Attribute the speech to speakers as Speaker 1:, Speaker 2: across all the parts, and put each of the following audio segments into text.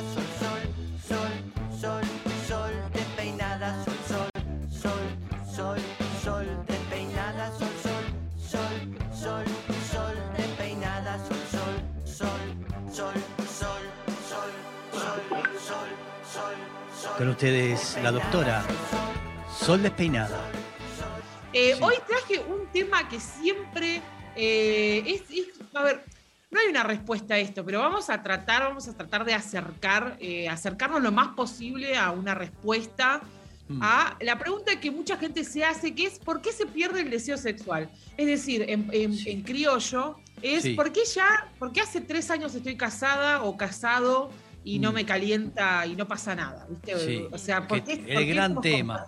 Speaker 1: sol, sol, sol, sol, sol, despeinada, sol, sol, sol, sol, sol, despeinada, sol, sol, sol, sol, sol, despeinada, sol, sol, sol, sol, sol, sol, sol, sol, sol, sol.
Speaker 2: Con ustedes, la doctora Sol Despeinada.
Speaker 3: Eh,
Speaker 2: Sí.
Speaker 3: Hoy traje un tema que siempre eh, es, es- A ver, hay una respuesta a esto, pero vamos a tratar, vamos a tratar de acercar, eh, acercarnos lo más posible a una respuesta
Speaker 2: Mm.
Speaker 3: a la pregunta que mucha gente se hace, que es ¿por qué se pierde el deseo sexual? Es decir, en, en-
Speaker 2: Sí.
Speaker 3: en criollo, es
Speaker 2: Sí.
Speaker 3: ¿por qué ya, por qué hace tres años estoy casada o casado y no
Speaker 2: Mm.
Speaker 3: me calienta y no pasa nada? ¿viste?
Speaker 2: Sí.
Speaker 3: O sea, ¿por
Speaker 2: Que-
Speaker 3: qué- por
Speaker 2: el
Speaker 3: qué
Speaker 2: gran tema.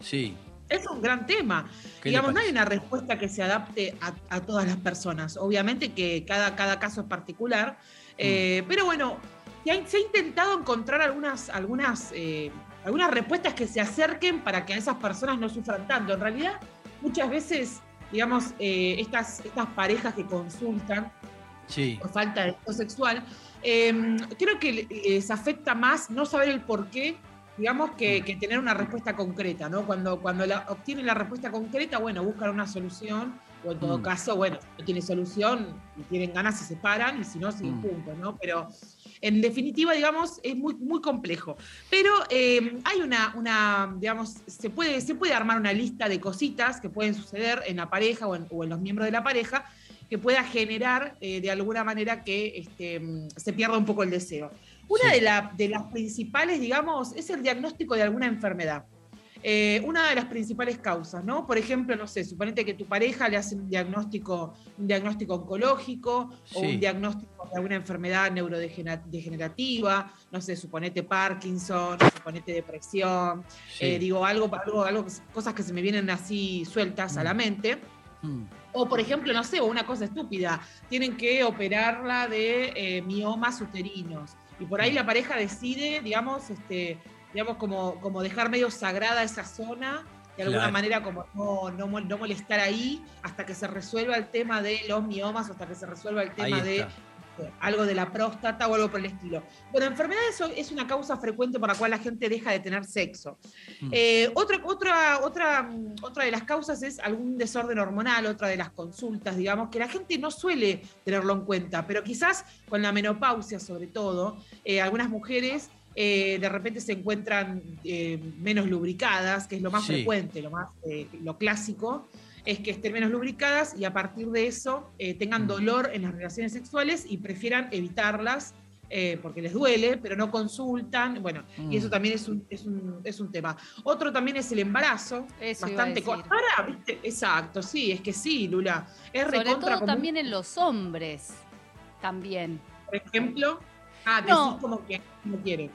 Speaker 2: Sí.
Speaker 3: Es un gran tema.
Speaker 2: ¿Qué le
Speaker 3: Digamos, no hay una respuesta que se adapte a, a todas las personas. Obviamente que cada, cada caso es particular.
Speaker 2: Mm.
Speaker 3: eh, pero bueno, se ha, se ha intentado encontrar algunas, algunas, eh, algunas respuestas que se acerquen para que a esas personas no sufran tanto. En realidad, muchas veces, digamos, eh, estas, estas parejas que consultan
Speaker 2: Sí.
Speaker 3: por falta de deseo sexual, creo que les afecta más no saber el por qué, digamos, que, que tener una respuesta concreta, ¿no? Cuando, cuando la- obtienen la respuesta concreta, bueno, buscan una solución, o en todo
Speaker 2: Mm.
Speaker 3: caso, bueno, si no tiene solución y tienen ganas, se separan, y si no, siguen
Speaker 2: Mm.
Speaker 3: juntos, ¿no? Pero en definitiva, digamos, es muy, muy complejo. Pero eh, hay una, una, digamos, se puede, se puede armar una lista de cositas que pueden suceder en la pareja o en, o en los miembros de la pareja que pueda generar eh, de alguna manera que este, mm, se pierda un poco el deseo. Una
Speaker 2: Sí.
Speaker 3: de, la- de las principales, digamos, es el diagnóstico de alguna enfermedad. Eh, una de las principales causas, ¿no? Por ejemplo, no sé, suponete que tu pareja le hace un diagnóstico, un diagnóstico oncológico o
Speaker 2: Sí.
Speaker 3: un diagnóstico de alguna enfermedad neurodegenerativa, no sé, suponete Parkinson, suponete depresión,
Speaker 2: sí.
Speaker 3: eh, digo, algo, algo, algo, cosas que se me vienen así sueltas a la
Speaker 2: Mm.
Speaker 3: mente.
Speaker 2: Mm.
Speaker 3: O, por ejemplo, no sé, o una cosa estúpida, tienen que operarla de eh, miomas uterinos. Y por ahí la pareja decide, digamos, este, digamos como, como dejar medio sagrada esa zona, de alguna
Speaker 2: Claro.
Speaker 3: manera como no, no, no molestar ahí hasta que se resuelva el tema de los miomas, hasta que se resuelva el tema de algo de la próstata o algo por el estilo. Bueno, enfermedades es una causa frecuente por la cual la gente deja de tener sexo.
Speaker 2: Mm.
Speaker 3: Eh, otra, otra, otra, otra de las causas es algún desorden hormonal, otra de las consultas, digamos, que la gente no suele tenerlo en cuenta, pero quizás con la menopausia sobre todo, eh, algunas mujeres eh, de repente se encuentran menos lubricadas, que es lo más
Speaker 2: Sí.
Speaker 3: frecuente, lo más lo clásico, es que estén menos lubricadas y a partir de eso eh, tengan dolor en las relaciones sexuales y prefieran evitarlas eh, porque les duele, pero no consultan. Bueno, y eso
Speaker 2: Mm.
Speaker 3: también es un, es, un, es un tema. Otro también es el embarazo.
Speaker 4: Eso
Speaker 3: bastante. Ahora, ¿viste? Exacto, sí, es que sí, Lula. Es
Speaker 4: Sobre
Speaker 3: recontra
Speaker 4: todo
Speaker 3: común,
Speaker 4: también en los hombres. También.
Speaker 3: por ejemplo. Ah, decís
Speaker 4: No.
Speaker 3: como que no quiere.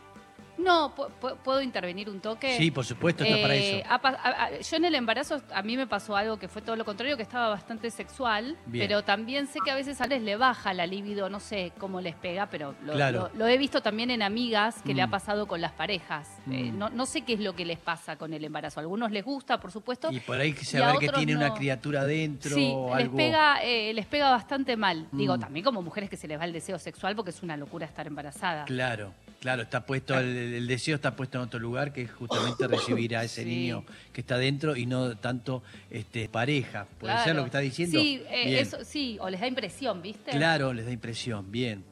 Speaker 4: No, pu- pu- ¿puedo intervenir un toque?
Speaker 2: Sí, por supuesto, está para
Speaker 4: Eh,
Speaker 2: eso.
Speaker 4: a- a- yo en el embarazo a mí me pasó algo que fue todo lo contrario, que estaba bastante sexual,
Speaker 2: Bien.
Speaker 4: pero también sé que a veces a les le baja la libido, no sé cómo les pega, pero lo,
Speaker 2: Claro.
Speaker 4: lo- lo he visto también en amigas que le ha
Speaker 2: Mm.
Speaker 4: pasado con las parejas. Eh,
Speaker 2: Mm.
Speaker 4: no, no sé qué es lo que les pasa con el embarazo. A algunos les gusta, por supuesto.
Speaker 2: Y por ahí se
Speaker 4: a
Speaker 2: ver que tiene una criatura dentro
Speaker 4: Sí,
Speaker 2: o
Speaker 4: les
Speaker 2: algo.
Speaker 4: pega, eh, les pega bastante mal. Digo,
Speaker 2: Mm.
Speaker 4: también como mujeres que se les va el deseo sexual porque es una locura estar embarazada.
Speaker 2: Claro, claro, está puesto, el, el deseo está puesto en otro lugar, que es justamente recibir a ese
Speaker 4: Sí.
Speaker 2: niño que está dentro y no tanto este, pareja. ¿Puede ser lo que está diciendo?
Speaker 4: Sí, eh, eso, sí, o les da impresión, ¿viste?
Speaker 2: Claro, les da impresión, bien.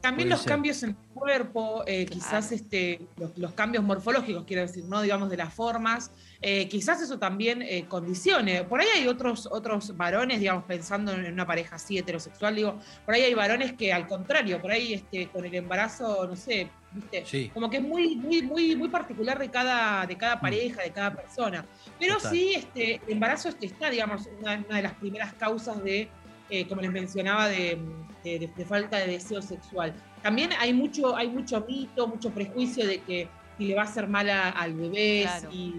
Speaker 3: También
Speaker 2: Puede
Speaker 3: los
Speaker 2: ser.
Speaker 3: cambios en el cuerpo, eh, quizás este, los, los cambios morfológicos, quiero decir, no digamos de las formas, eh, quizás eso también eh, condicione. Por ahí hay otros, otros varones, digamos, pensando en una pareja así heterosexual, digo, por ahí hay varones que al contrario, por ahí este, con el embarazo, no sé, ¿viste?
Speaker 2: Sí.
Speaker 3: Como que es muy, muy, muy, muy particular de cada, de cada pareja, de cada persona. Pero
Speaker 2: Mm. Total.
Speaker 3: sí, este, el embarazo está, digamos, una, una de las primeras causas de, eh, como les mencionaba, de, de- de- de falta de deseo sexual. También hay mucho, hay mucho mito, mucho prejuicio de que si le va a hacer mal a- al bebé,
Speaker 4: Claro.
Speaker 3: si,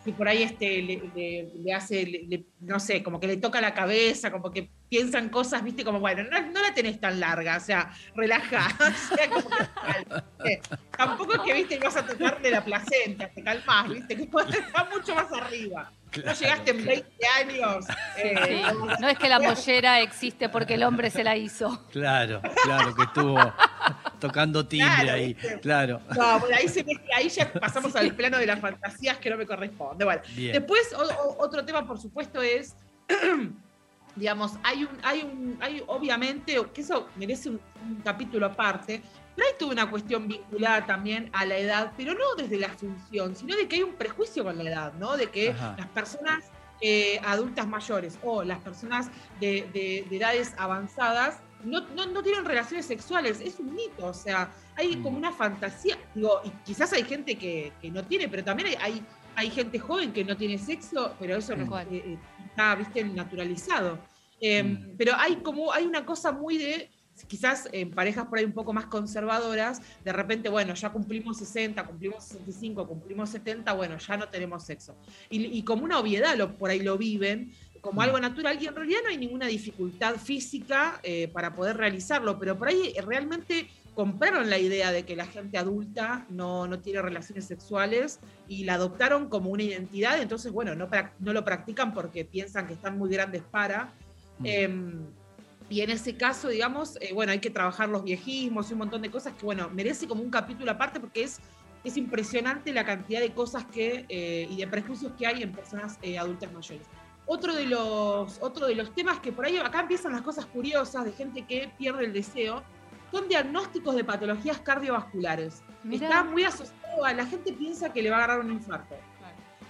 Speaker 3: si por ahí este, le, le- hace, le- no sé, como que le toca la cabeza, como que piensan cosas, viste, como, bueno, no, no la tenés tan larga, o sea, relaja. o sea, como que. Tampoco es que, viste, vas a tocarle la placenta, te calmás, viste, que está mucho más arriba. No llegaste en 20 años. eh,
Speaker 4: Sí, No es que la mollera existe porque el hombre se la hizo.
Speaker 2: Claro, claro, que estuvo Tocando timbre
Speaker 3: Claro,
Speaker 2: ahí, claro.
Speaker 3: No, bueno, ahí, se mezcla- ahí ya pasamos al plano de las fantasías que no me corresponde. Bueno,
Speaker 2: Bien.
Speaker 3: después o- o- otro tema, por supuesto, es, digamos, hay un, hay un, hay obviamente, que eso merece un, un capítulo aparte, pero hay toda una cuestión vinculada también a la edad, pero no desde la función, sino de que hay un prejuicio con la edad, ¿no? De que
Speaker 2: Ajá.
Speaker 3: las personas eh, adultas mayores o las personas de, de- de edades avanzadas no, no, no tienen relaciones sexuales, es un mito, o sea, hay
Speaker 2: Mm.
Speaker 3: como una fantasía, digo, y quizás hay gente que, que no tiene, pero también hay, hay, hay gente joven que no tiene sexo, pero eso no
Speaker 4: cual.
Speaker 3: eh, eh, está, viste, naturalizado. Eh,
Speaker 2: Mm.
Speaker 3: Pero hay como, hay una cosa muy de, quizás en parejas por ahí un poco más conservadoras, de repente, bueno, ya cumplimos 60, cumplimos 65, cumplimos 70, bueno, ya no tenemos sexo. Y, y como una obviedad lo, por ahí lo viven, como algo natural, y en realidad no hay ninguna dificultad física eh, para poder realizarlo, pero por ahí eh, realmente compraron la idea de que la gente adulta no, no tiene relaciones sexuales y la adoptaron como una identidad, entonces, bueno, no, no lo practican porque piensan que están muy grandes para.
Speaker 2: Mm.
Speaker 3: Y en ese caso, digamos, eh, bueno, hay que trabajar los viejismos y un montón de cosas que, bueno, merece como un capítulo aparte porque es, es impresionante la cantidad de cosas que, eh, y de prejuicios que hay en personas eh, adultas mayores. Otro de, los, otro de los temas que por ahí, acá empiezan las cosas curiosas de gente que pierde el deseo, son diagnósticos de patologías cardiovasculares.
Speaker 4: Mirá.
Speaker 3: Está muy asociado a la gente piensa que le va a agarrar un infarto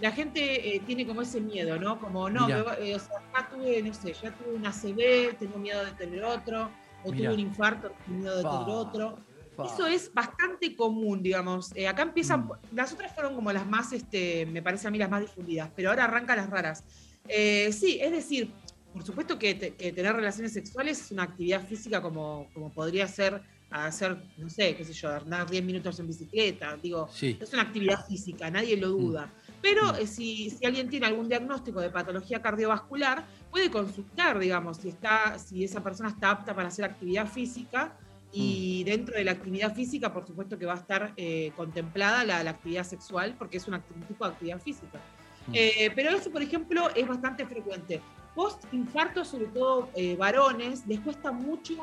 Speaker 3: la gente eh, tiene como ese miedo, ¿no? Como, no, me eh, o sea, ya tuve, no sé, ya tuve una CB, tengo miedo de tener otro, o
Speaker 2: Mirá.
Speaker 3: tuve un infarto, tengo miedo de tener otro. Eso es bastante común, digamos. Eh, acá empiezan,
Speaker 2: Mm.
Speaker 3: las otras fueron como las más, este, me parece a mí las más difundidas, pero ahora arrancan las raras. Eh, sí, es decir, por supuesto que, te- que tener relaciones sexuales es una actividad física como, como podría ser hacer, no sé, qué sé yo, andar 10 minutos en bicicleta, digo,
Speaker 2: Sí.
Speaker 3: es una actividad física, nadie lo duda. Pero
Speaker 2: Mm.
Speaker 3: eh, si, si alguien tiene algún diagnóstico de patología cardiovascular, puede consultar, digamos, si, está, si esa persona está apta para hacer actividad física. Y
Speaker 2: Mm.
Speaker 3: dentro de la actividad física, por supuesto que va a estar eh, contemplada la, la actividad sexual, porque es un tipo de actividad física.
Speaker 2: Mm.
Speaker 3: Eh, pero eso, por ejemplo, es bastante frecuente. Post-infarto, sobre todo varones, les cuesta mucho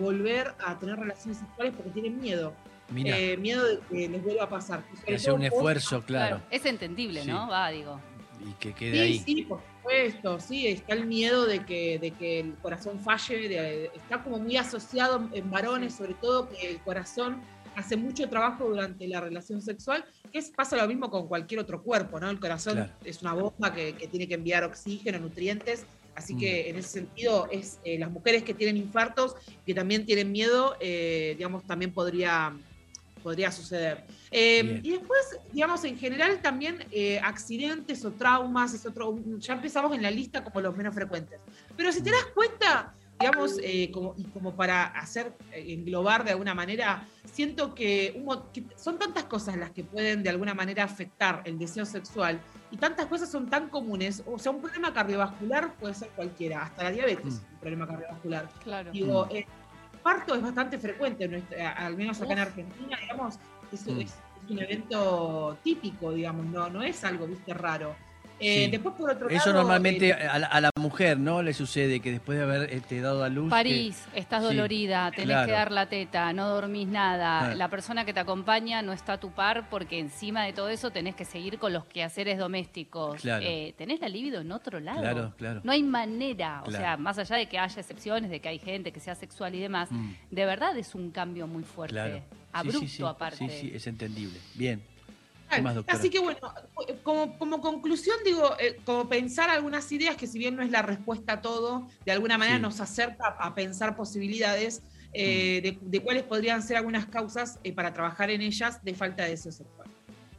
Speaker 3: volver a tener relaciones sexuales porque tienen miedo. Eh, miedo de que les vuelva a pasar.
Speaker 2: Hacer un esfuerzo, claro,
Speaker 4: Es entendible,
Speaker 2: Sí.
Speaker 4: ¿no? Va, digo.
Speaker 2: y que quede
Speaker 3: Sí,
Speaker 2: ahí.
Speaker 3: sí, por supuesto, sí, está el miedo de que, de que el corazón falle, de- está como muy asociado en varones, sobre todo que el corazón hace mucho trabajo durante la relación sexual, que es, pasa lo mismo con cualquier otro cuerpo, ¿no? El corazón
Speaker 2: Claro.
Speaker 3: es una bomba que, que tiene que enviar oxígeno, nutrientes, así
Speaker 2: Mm.
Speaker 3: que en ese sentido es eh, las mujeres que tienen infartos, que también tienen miedo, eh, digamos, también podría, podría suceder. Eh, y después, digamos, en general también eh, accidentes o traumas, es otro, ya empezamos en la lista como los menos frecuentes. Pero si te das cuenta, digamos, eh, como, y como para hacer, eh, englobar de alguna manera, siento que, un que son tantas cosas las que pueden de alguna manera afectar el deseo sexual y tantas cosas son tan comunes, o sea, un problema cardiovascular puede ser cualquiera, hasta la diabetes
Speaker 2: Mm.
Speaker 3: es un problema cardiovascular.
Speaker 4: Claro.
Speaker 3: Digo, el parto es bastante frecuente, en nuestra- al menos acá en. Argentina, digamos, es,
Speaker 2: Mm.
Speaker 3: es- es un evento típico, digamos, no, no es algo, viste, raro. Eh,
Speaker 2: Sí.
Speaker 3: Después, por otro
Speaker 2: Eso
Speaker 3: lado,
Speaker 2: normalmente
Speaker 3: eh,
Speaker 2: a la, a la mujer, ¿no? Le sucede que después de haber este, dado a luz. que-
Speaker 4: París, estás
Speaker 2: sí,
Speaker 4: dolorida, tenés
Speaker 2: claro.
Speaker 4: que dar la teta, no dormís nada,
Speaker 2: Ah.
Speaker 4: la persona que te acompaña no está a tu par porque encima de todo eso tenés que seguir con los quehaceres domésticos.
Speaker 2: Claro.
Speaker 4: Eh, tenés la libido en otro lado.
Speaker 2: Claro, claro.
Speaker 4: No hay manera, o
Speaker 2: Claro.
Speaker 4: sea, más allá de que haya excepciones, de que hay gente que sea sexual y demás,
Speaker 2: Mm,
Speaker 4: de verdad es un cambio muy fuerte,
Speaker 2: claro. Sí,
Speaker 4: abrupto
Speaker 2: sí, sí,
Speaker 4: aparte.
Speaker 2: Sí, sí, es entendible. Bien.
Speaker 3: Así que bueno, como, como conclusión digo, eh, como pensar algunas ideas que si bien no es la respuesta a todo, de alguna manera
Speaker 2: Sí.
Speaker 3: nos acerca a pensar posibilidades eh, de, de cuáles podrían ser algunas causas eh, para trabajar en ellas de falta de deseo sexual.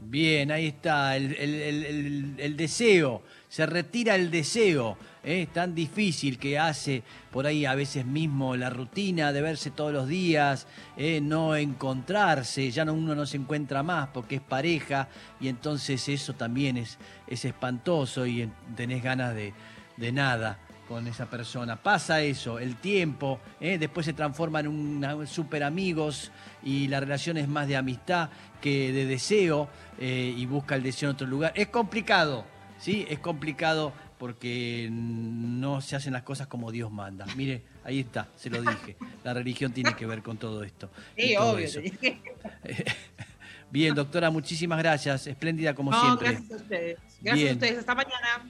Speaker 2: Bien, ahí está, el- el- el deseo, se retira el deseo, ¿eh? es tan difícil que hace por ahí a veces mismo la rutina de verse todos los días, ¿eh? no encontrarse, ya no, uno no se encuentra más porque es pareja y entonces eso también es, es espantoso y en- tenés ganas de, de nada con esa persona. Pasa eso, el tiempo, ¿eh? después se transforma en un super amigos y la relación es más de amistad que de deseo eh, y busca el deseo en otro lugar. Es complicado, ¿sí? Es complicado porque no se hacen las cosas como Dios manda. Mire, ahí está, se lo dije. La religión tiene que ver con todo esto.
Speaker 3: Sí,
Speaker 2: todo
Speaker 3: obvio.
Speaker 2: eso. Bien, doctora, muchísimas gracias. Espléndida como
Speaker 3: No,
Speaker 2: siempre.
Speaker 3: gracias a ustedes. Gracias
Speaker 2: Bien.
Speaker 3: a ustedes. Hasta mañana.